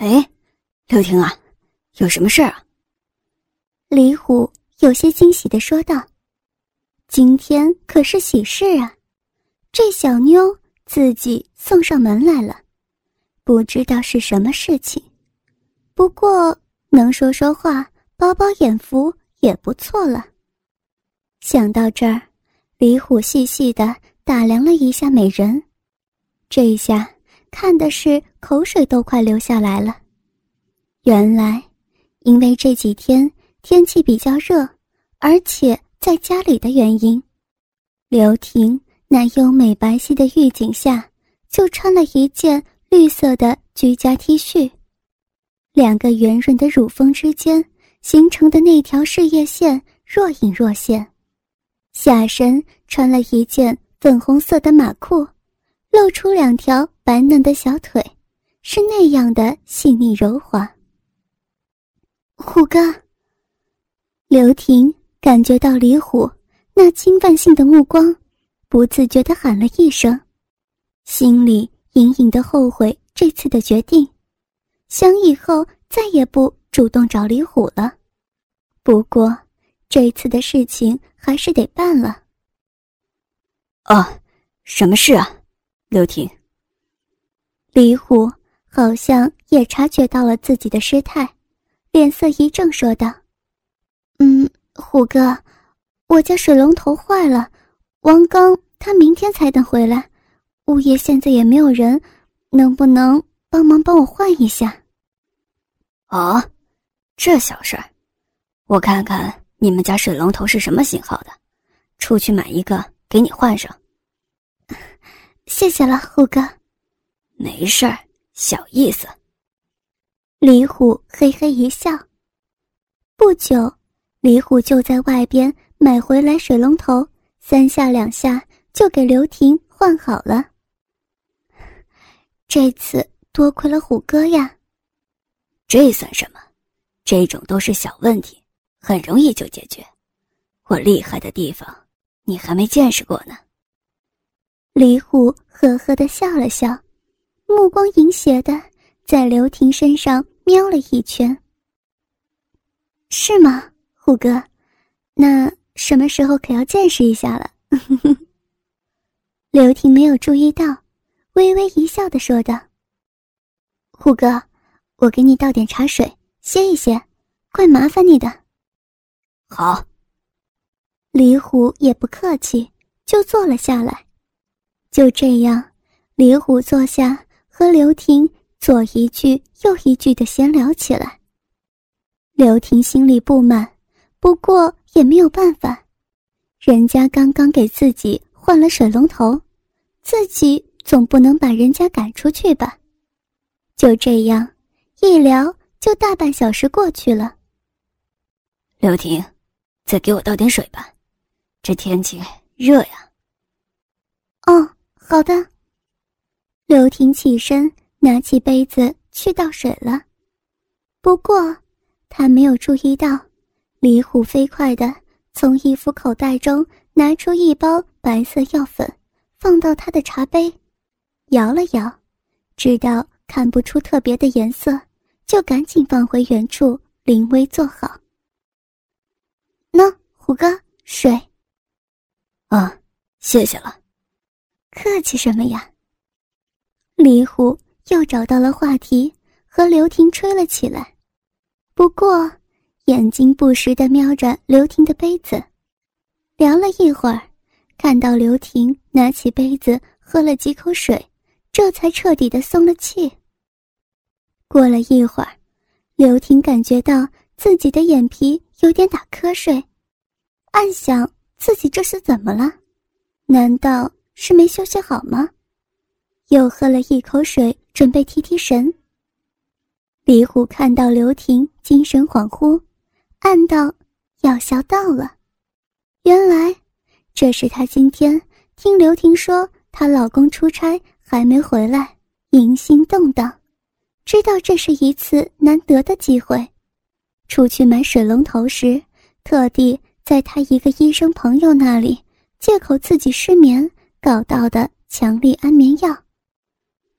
哎，刘婷啊，有什么事啊？李虎有些惊喜的说道：“今天可是喜事啊，这小妞自己送上门来了，不知道是什么事情。不过能说说话、饱饱眼福也不错了。”想到这儿，李虎细细的打量了一下美人，这一下看的是口水都快流下来了。原来，因为这几天。天气比较热，而且在家里的原因，刘婷那优美白皙的玉颈下就穿了一件绿色的居家 T 恤，两个圆润的乳峰之间形成的那条事业线若隐若现，下身穿了一件粉红色的马裤，露出两条白嫩的小腿，是那样的细腻柔滑。虎哥。刘婷感觉到李虎那侵犯性的目光，不自觉地喊了一声，心里隐隐的后悔这次的决定，想以后再也不主动找李虎了。不过，这次的事情还是得办了。哦，什么事啊，刘婷？李虎好像也察觉到了自己的失态，脸色一正，说道。嗯，虎哥，我家水龙头坏了，王刚他明天才能回来，物业现在也没有人，能不能帮忙帮我换一下？哦，这小事儿，我看看你们家水龙头是什么型号的，出去买一个给你换上。谢谢了，虎哥。没事儿，小意思。李虎嘿嘿一笑，不久。李虎就在外边买回来水龙头，三下两下就给刘婷换好了。这次多亏了虎哥呀。这算什么？这种都是小问题，很容易就解决。我厉害的地方，你还没见识过呢。李虎呵呵的笑了笑，目光淫邪的在刘婷身上瞄了一圈。是吗？虎哥，那什么时候可要见识一下了？刘婷没有注意到，微微一笑的说道：“虎哥，我给你倒点茶水，歇一歇，怪麻烦你的。”好。李虎也不客气，就坐了下来。就这样，李虎坐下，和刘婷左一句右一句的闲聊起来。刘婷心里不满。不过也没有办法，人家刚刚给自己换了水龙头，自己总不能把人家赶出去吧？就这样，一聊就大半小时过去了。刘婷，再给我倒点水吧，这天气热呀。哦，好的。刘婷起身拿起杯子去倒水了，不过她没有注意到。李虎飞快地从衣服口袋中拿出一包白色药粉，放到他的茶杯，摇了摇，知道看不出特别的颜色，就赶紧放回原处，临危坐好。喏，虎哥，水。啊，谢谢了。客气什么呀？李虎又找到了话题，和刘婷吹了起来。不过。眼睛不时地瞄着刘婷的杯子，聊了一会儿，看到刘婷拿起杯子喝了几口水，这才彻底的松了气。过了一会儿，刘婷感觉到自己的眼皮有点打瞌睡，暗想自己这是怎么了？难道是没休息好吗？又喝了一口水，准备提提神。李虎看到刘婷精神恍惚。暗道要笑到了，原来这是她今天听刘婷说她老公出差还没回来，淫心动荡，知道这是一次难得的机会，出去买水龙头时，特地在她一个医生朋友那里借口自己失眠搞到的强力安眠药，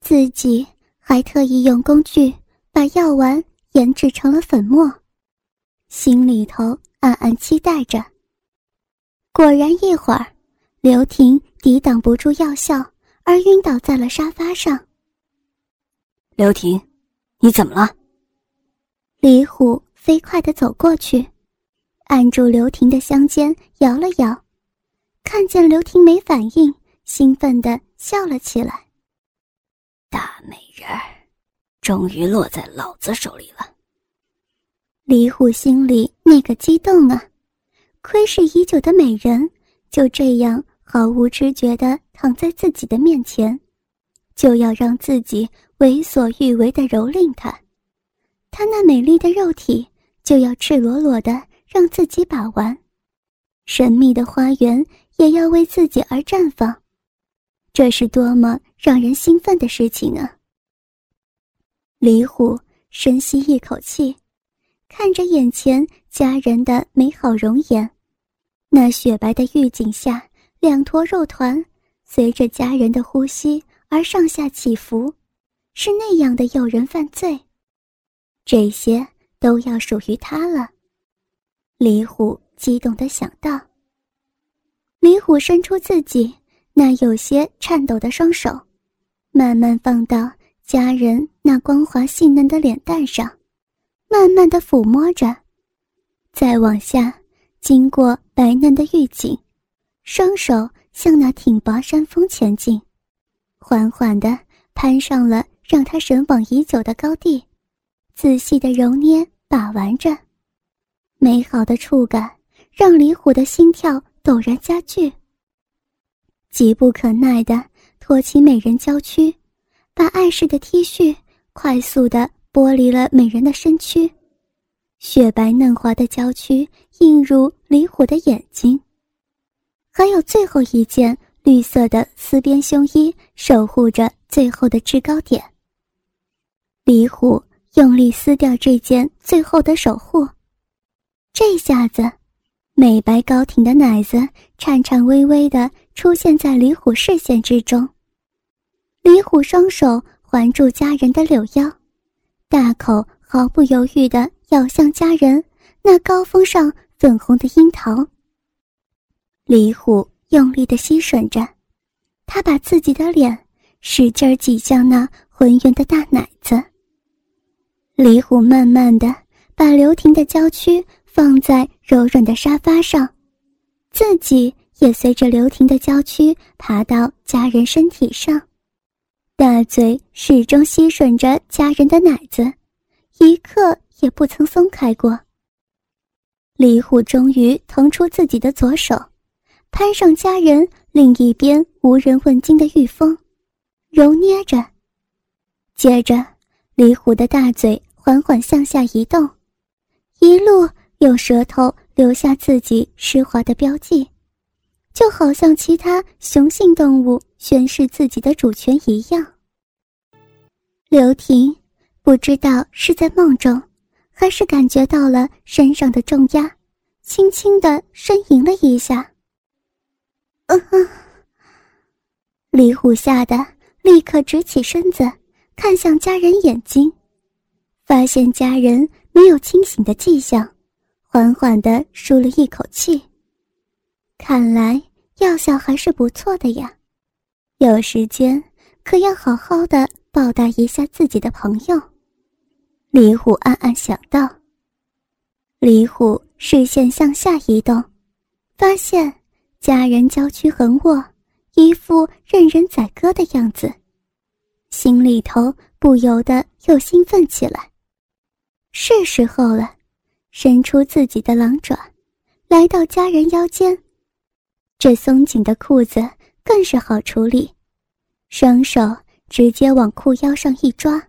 自己还特意用工具把药丸研制成了粉末，心里头暗暗期待着。果然，一会儿，刘婷抵挡不住药效，而晕倒在了沙发上。刘婷，你怎么了？李虎飞快地走过去，按住刘婷的香肩，摇了摇，看见刘婷没反应，兴奋地笑了起来。大美人儿，终于落在老子手里了。李虎心里那个激动啊！窥视已久的美人，就这样毫无知觉地躺在自己的面前，就要让自己。为所欲为的蹂躏她，她那美丽的肉体就要赤裸裸的让自己把玩，神秘的花园也要为自己而绽放，这是多么让人兴奋的事情啊！李虎深吸一口气，看着眼前佳人的美好容颜，那雪白的玉颈下两坨肉团随着佳人的呼吸而上下起伏。是那样的诱人犯罪，这些都要属于他了。李虎激动的想到。李虎伸出自己那有些颤抖的双手，慢慢放到家人那光滑细嫩的脸蛋上，慢慢的抚摸着，再往下，经过白嫩的玉颈，双手向那挺拔山峰前进，缓缓的攀上了。让他神往已久的高地，仔细的揉捏把玩着，美好的触感让李虎的心跳陡然加剧。急不可耐的托起美人娇躯，把碍事的 T 恤快速的剥离了美人的身躯，雪白嫩滑的娇躯映入李虎的眼睛。还有最后一件绿色的丝边胸衣，守护着最后的制高点。李虎用力撕掉这件最后的守护，这下子，美白高挺的奶子颤颤巍巍地出现在李虎视线之中。李虎双手环住家人的柳腰，大口毫不犹豫地咬向家人那高峰上粉红的樱桃。李虎用力地吸吮着，他把自己的脸使劲挤向那浑圆的大奶子。李虎慢慢的把刘婷的娇躯放在柔软的沙发上，自己也随着刘婷的娇躯爬到家人身体上，大嘴始终吸吮着家人的奶子，一刻也不曾松开过。李虎终于腾出自己的左手，攀上家人另一边无人问津的玉峰，揉捏着，接着。李虎的大嘴缓缓向下移动，一路用舌头留下自己湿滑的标记，就好像其他雄性动物宣示自己的主权一样。刘婷不知道是在梦中，还是感觉到了身上的重压，轻轻的呻吟了一下。嗯哼，李虎吓得立刻直起身子。看向家人眼睛，发现家人没有清醒的迹象，缓缓地舒了一口气。看来药效还是不错的呀，有时间可要好好的报答一下自己的朋友。李虎暗暗想到。李虎视线向下移动，发现家人娇躯横卧，一副任人宰割的样子。心里头不由得又兴奋起来，是时候了，伸出自己的狼爪，来到家人腰间。这松紧的裤子更是好处理，双手直接往裤腰上一抓，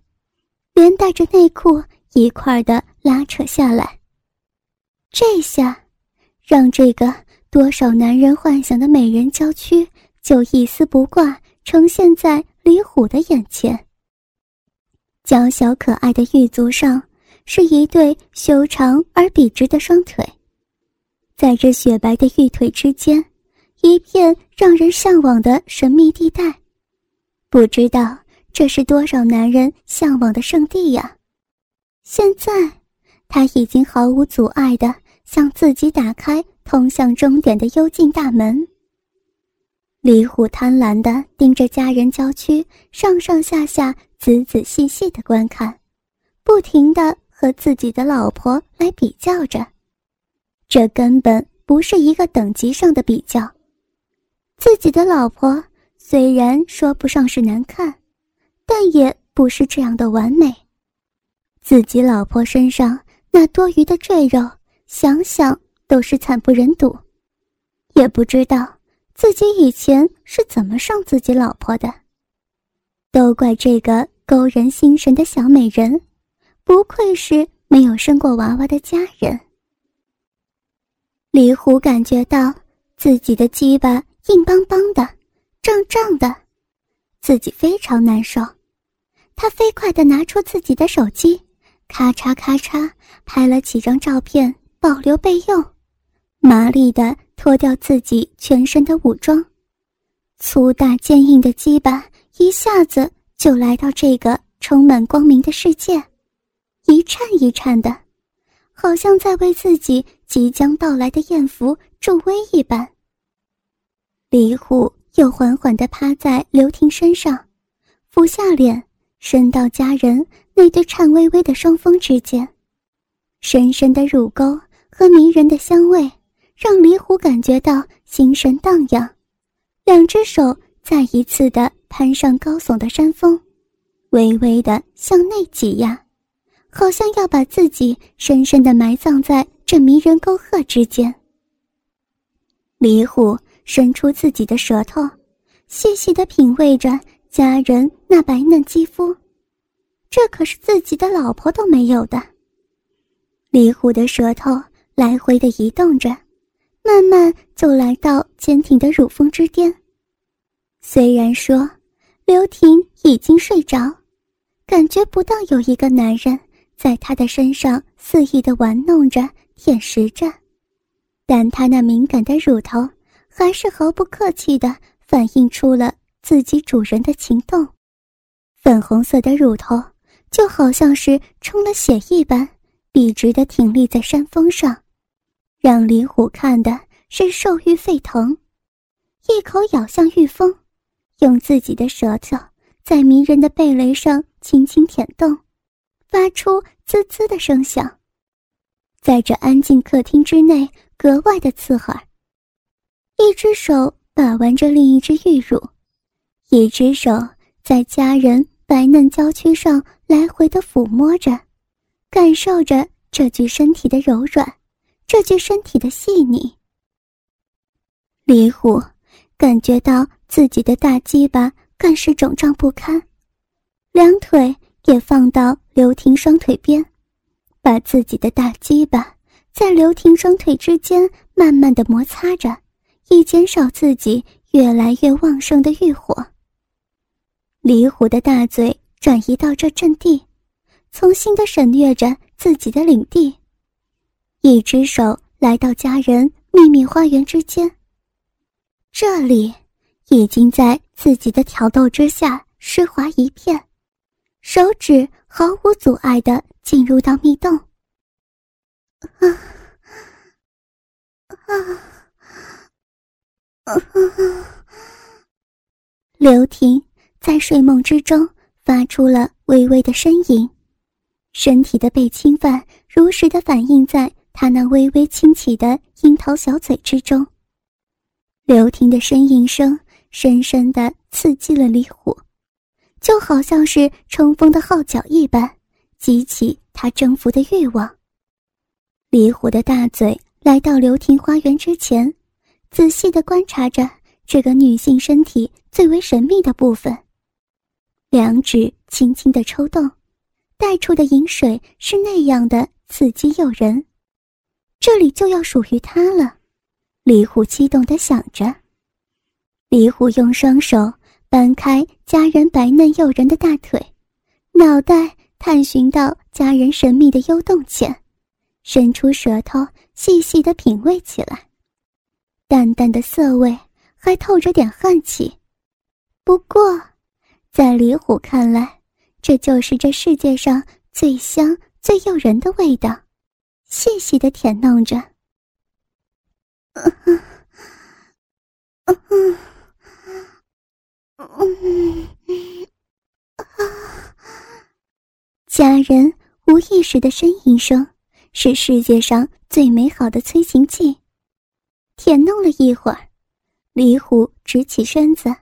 连带着内裤一块的拉扯下来。这下，让这个多少男人幻想的美人娇躯就一丝不挂呈现在。李虎的眼前，娇小可爱的玉足上是一对修长而笔直的双腿，在这雪白的玉腿之间，一片让人向往的神秘地带。不知道这是多少男人向往的圣地呀！现在，他已经毫无阻碍的向自己打开通向终点的幽静大门。李虎贪婪地盯着家人郊区上上下下、仔仔细细的观看，不停地和自己的老婆来比较着。这根本不是一个等级上的比较。自己的老婆虽然说不上是难看，但也不是这样的完美。自己老婆身上那多余的赘肉，想想都是惨不忍睹。也不知道。自己以前是怎么上自己老婆的？都怪这个勾人心神的小美人，不愧是没有生过娃娃的家人。李虎感觉到自己的鸡巴硬邦邦的、胀胀的，自己非常难受。他飞快地拿出自己的手机，咔嚓咔嚓拍了几张照片，保留备用。麻利的。脱掉自己全身的武装，粗大坚硬的鸡巴一下子就来到这个充满光明的世界，一颤一颤的，好像在为自己即将到来的艳福助威一般。李虎又缓缓地趴在刘婷身上，俯下脸伸到家人那对颤巍巍的双峰之间，深深的乳沟和迷人的香味。让李虎感觉到心神荡漾，两只手再一次的攀上高耸的山峰，微微的向内挤压，好像要把自己深深的埋葬在这迷人沟壑之间。李虎伸出自己的舌头，细细的品味着家人那白嫩肌肤，这可是自己的老婆都没有的。李虎的舌头来回的移动着。慢慢就来到坚挺的乳峰之巅。虽然说刘婷已经睡着，感觉不到有一个男人在她的身上肆意的玩弄着、舔食着，但她那敏感的乳头还是毫不客气地反映出了自己主人的情动。粉红色的乳头就好像是充了血一般，笔直地挺立在山峰上。让李虎看的是兽欲沸腾，一口咬向玉峰，用自己的舌头在迷人的蓓蕾上轻轻舔动，发出滋滋的声响，在这安静客厅之内格外的刺耳。一只手把玩着另一只玉乳，一只手在家人白嫩娇躯上来回的抚摸着，感受着这具身体的柔软。这具身体的细腻，李虎感觉到自己的大鸡巴更是肿胀不堪，两腿也放到刘婷双腿边，把自己的大鸡巴在刘婷双腿之间慢慢的摩擦着，以减少自己越来越旺盛的欲火。李虎的大嘴转移到这阵地，重新的审阅着自己的领地。一只手来到家人秘密花园之间，这里已经在自己的挑逗之下湿滑一片，手指毫无阻碍的进入到密洞。啊啊啊！刘婷在睡梦之中发出了微微的呻吟，身体的被侵犯如实的反映在。他那微微轻启的樱桃小嘴之中，刘婷的呻吟声深深的刺激了李虎，就好像是冲锋的号角一般，激起他征服的欲望。李虎的大嘴来到刘婷花园之前，仔细的观察着这个女性身体最为神秘的部分，两指轻轻的抽动，带出的饮水是那样的刺激诱人。这里就要属于他了，李虎激动地想着。李虎用双手搬开家人白嫩诱人的大腿，脑袋探寻到家人神秘的幽洞前，伸出舌头细细地品味起来。淡淡的涩味，还透着点汗气。不过，在李虎看来，这就是这世界上最香、最诱人的味道，细细的舔弄着。嗯嗯嗯嗯啊！家人无意识的呻吟声，是世界上最美好的催情剂。舔弄了一会儿，李虎直起身子，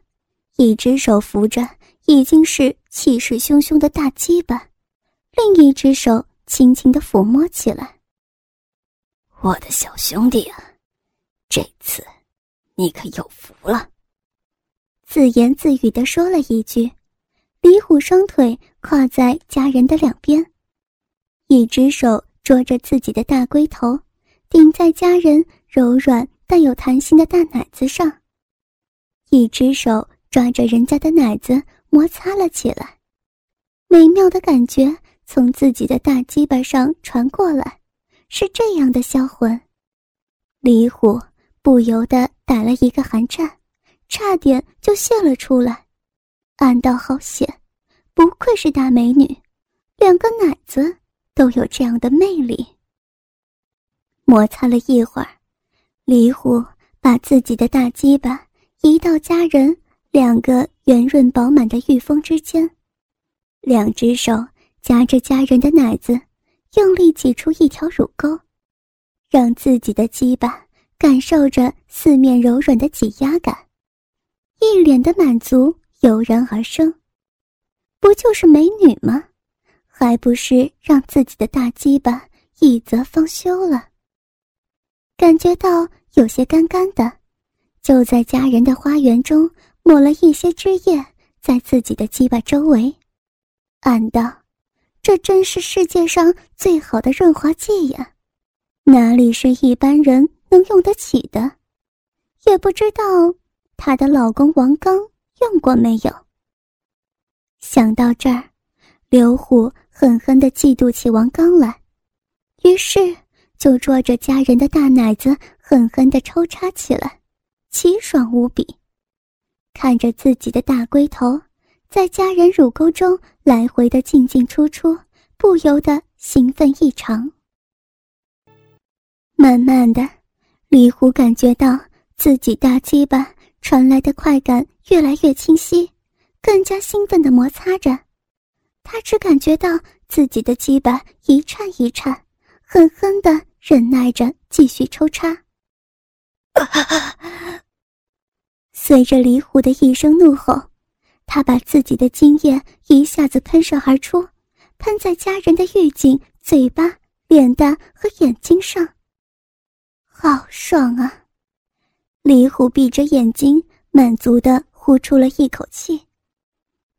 一只手扶着已经是气势汹汹的大鸡巴，另一只手轻轻的抚摸起来。我的小兄弟啊，这次你可有福了。自言自语的说了一句，李虎双腿跨在家人的两边，一只手捉着自己的大龟头，顶在家人柔软。但有弹性的大奶子上，一只手抓着人家的奶子摩擦了起来，美妙的感觉从自己的大鸡巴上传过来，是这样的销魂。李虎不由得打了一个寒颤，差点就泄了出来，暗道好险，不愧是大美女，两个奶子都有这样的魅力。摩擦了一会儿。李虎把自己的大鸡巴移到家人两个圆润饱满的玉峰之间，两只手夹着家人的奶子，用力挤出一条乳沟，让自己的鸡巴感受着四面柔软的挤压感，一脸的满足油然而生。不就是美女吗？还不是让自己的大鸡巴一泽方休了？感觉到有些干干的，就在家人的花园中抹了一些汁液在自己的鸡巴周围，暗道：这真是世界上最好的润滑剂呀，哪里是一般人能用得起的？也不知道她的老公王刚用过没有。想到这儿，刘虎狠狠地嫉妒起王刚来，于是。就捉着家人的大奶子，狠狠地抽插起来，奇爽无比。看着自己的大龟头在家人乳沟中来回的进进出出，不由得兴奋异常。慢慢的，李虎感觉到自己大鸡巴传来的快感越来越清晰，更加兴奋的摩擦着。他只感觉到自己的鸡巴一颤一颤，狠狠的。忍耐着继续抽插，随着李虎的一声怒吼，他把自己的精液一下子喷射而出，喷在家人的玉颈、嘴巴、脸蛋和眼睛上。好爽啊！李虎闭着眼睛，满足的呼出了一口气，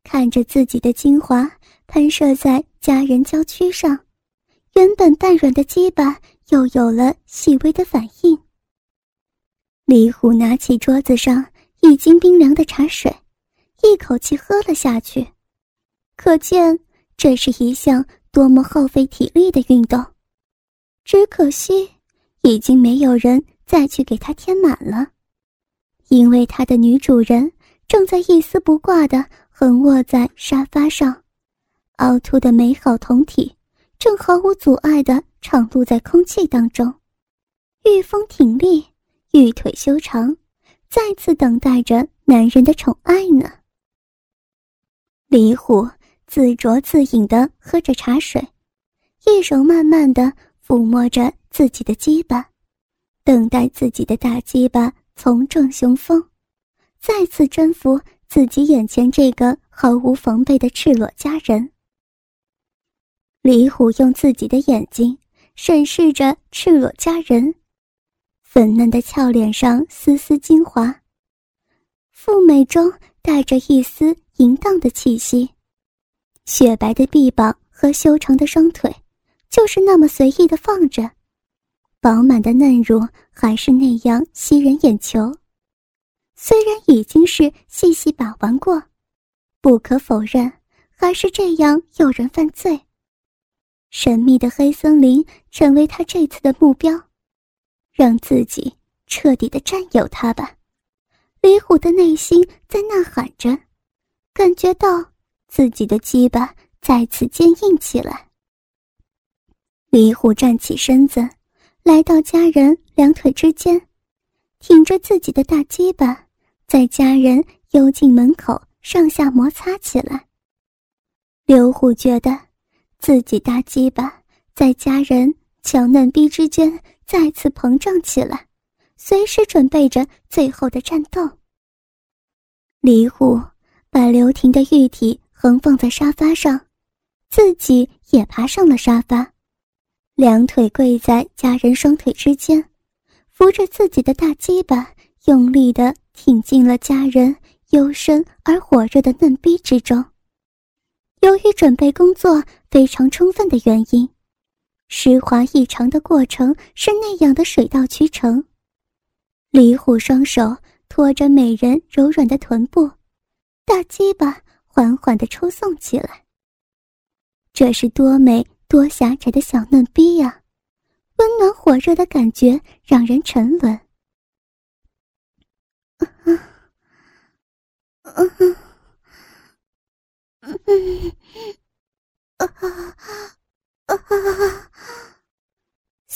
看着自己的精华喷射在家人娇躯上，原本淡软的鸡巴。又有了细微的反应。李虎拿起桌子上已经冰凉的茶水，一口气喝了下去，可见这是一项多么耗费体力的运动。只可惜，已经没有人再去给他添满了，因为他的女主人正在一丝不挂的横卧在沙发上，凹凸的美好酮体。正毫无阻碍地敞露在空气当中，玉峰挺立，玉腿修长，再次等待着男人的宠爱呢。李虎自酌自饮地喝着茶水，一手慢慢地抚摸着自己的鸡巴，等待自己的大鸡巴从正雄风，再次征服自己眼前这个毫无防备的赤裸佳人。李虎用自己的眼睛审视着赤裸佳人，粉嫩的俏脸上丝丝精华，富美中带着一丝淫荡的气息，雪白的臂膀和修长的双腿，就是那么随意的放着，饱满的嫩乳还是那样吸人眼球。虽然已经是细细把玩过，不可否认，还是这样诱人犯罪。神秘的黑森林成为他这次的目标，让自己彻底的占有他吧。李虎的内心在呐喊着，感觉到自己的鸡巴再次坚硬起来。李虎站起身子，来到家人两腿之间，挺着自己的大鸡巴，在家人幽静门口上下摩擦起来。刘虎觉得，自己大鸡巴在家人强嫩逼之间再次膨胀起来，随时准备着最后的战斗。李虎把刘婷的玉体横放在沙发上，自己也爬上了沙发。两腿跪在家人双腿之间，扶着自己的大鸡巴，用力地挺进了家人幽深而火热的嫩逼之中。由于准备工作非常充分的原因，湿滑异常的过程是那样的水到渠成。李虎双手托着美人柔软的臀部，大鸡巴缓缓地抽送起来。这是多美！多狭窄的小嫩逼呀，温暖火热的感觉让人沉沦。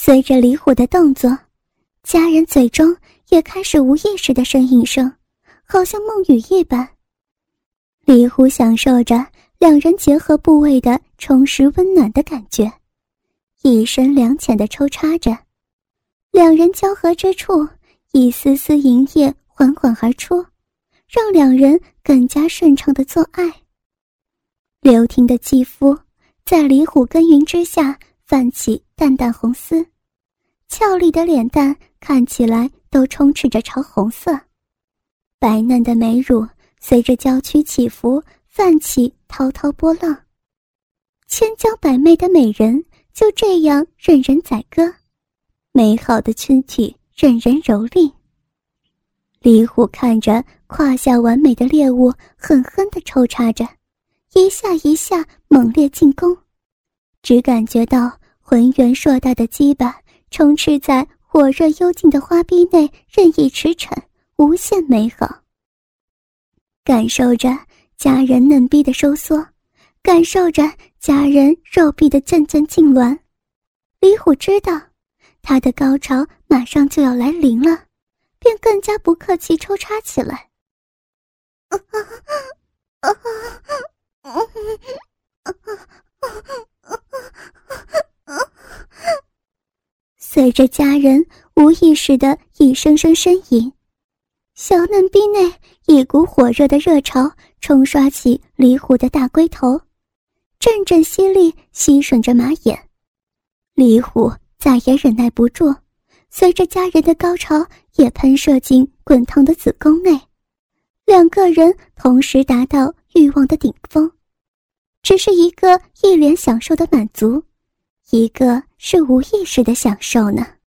随着李虎的动作，家人嘴中也开始无意识的呻吟声，好像梦语一般。李虎享受着。两人结合部位的充实温暖的感觉，一深两浅的抽插着，两人交合之处，一丝丝银液缓缓而出，让两人更加顺畅的做爱。刘婷的肌肤在李虎耕耘之下泛起淡淡红丝，俏丽的脸蛋看起来都充斥着潮红色，白嫩的美乳随着娇躯起伏。泛起滔滔波浪，千娇百媚的美人就这样任人宰割，美好的躯体任人蹂躏。李虎看着胯下完美的猎物，狠狠地抽插着，一下一下猛烈进攻，只感觉到浑圆硕大的鸡巴充斥在火热幽静的花壁内，任意驰骋，无限美好。感受着。家人嫩逼的收缩，感受着家人肉壁的阵阵痉挛，李虎知道他的高潮马上就要来临了，便更加不客气抽插起来。随着家人无意识的一声声呻吟，小嫩逼内一股火热的热潮。冲刷起李虎的大龟头，阵阵吸力吸吮着马眼，李虎再也忍耐不住，随着家人的高潮也喷射进滚烫的子宫内，两个人同时达到欲望的顶峰，只是一个一脸享受的满足，一个是无意识的享受呢。